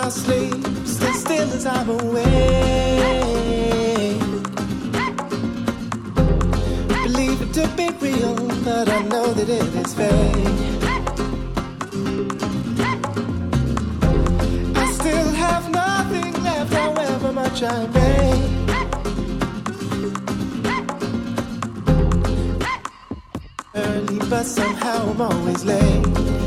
I sleep, stay still as I'm awake. Believe it to be real, but I know that it is fake. I still have nothing left, however much I make. Early, but somehow I'm always late.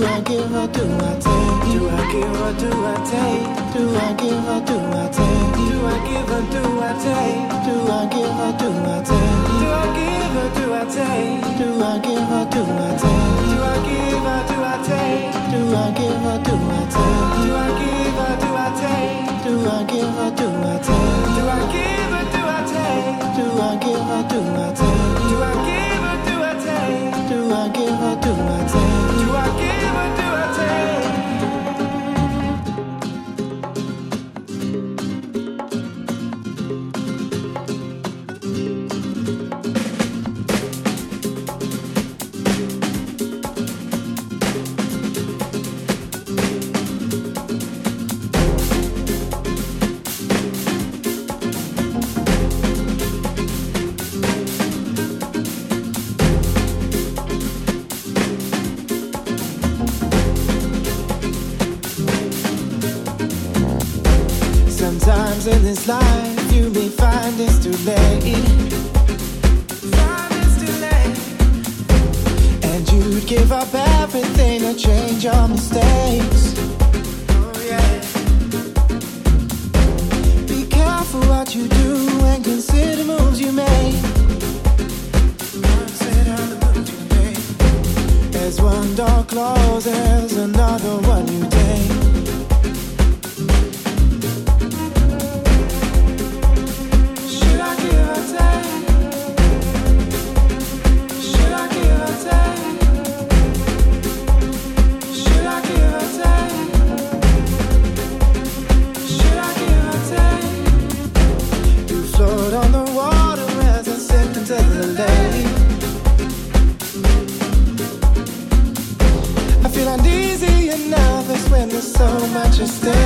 Do I give or do I take? Do I give or do I take? Do I give or do I take? Do I give or do I take? Do I give or do I take? Do I give or do I take? Do I give or do I take? Do I give or do I take? Do I give or do I take? Do I give or do I take? Do I give or do I take? Do I give or do I take? Do I give or do I take? Do I give or do I take? Do I give or do I take? just stay.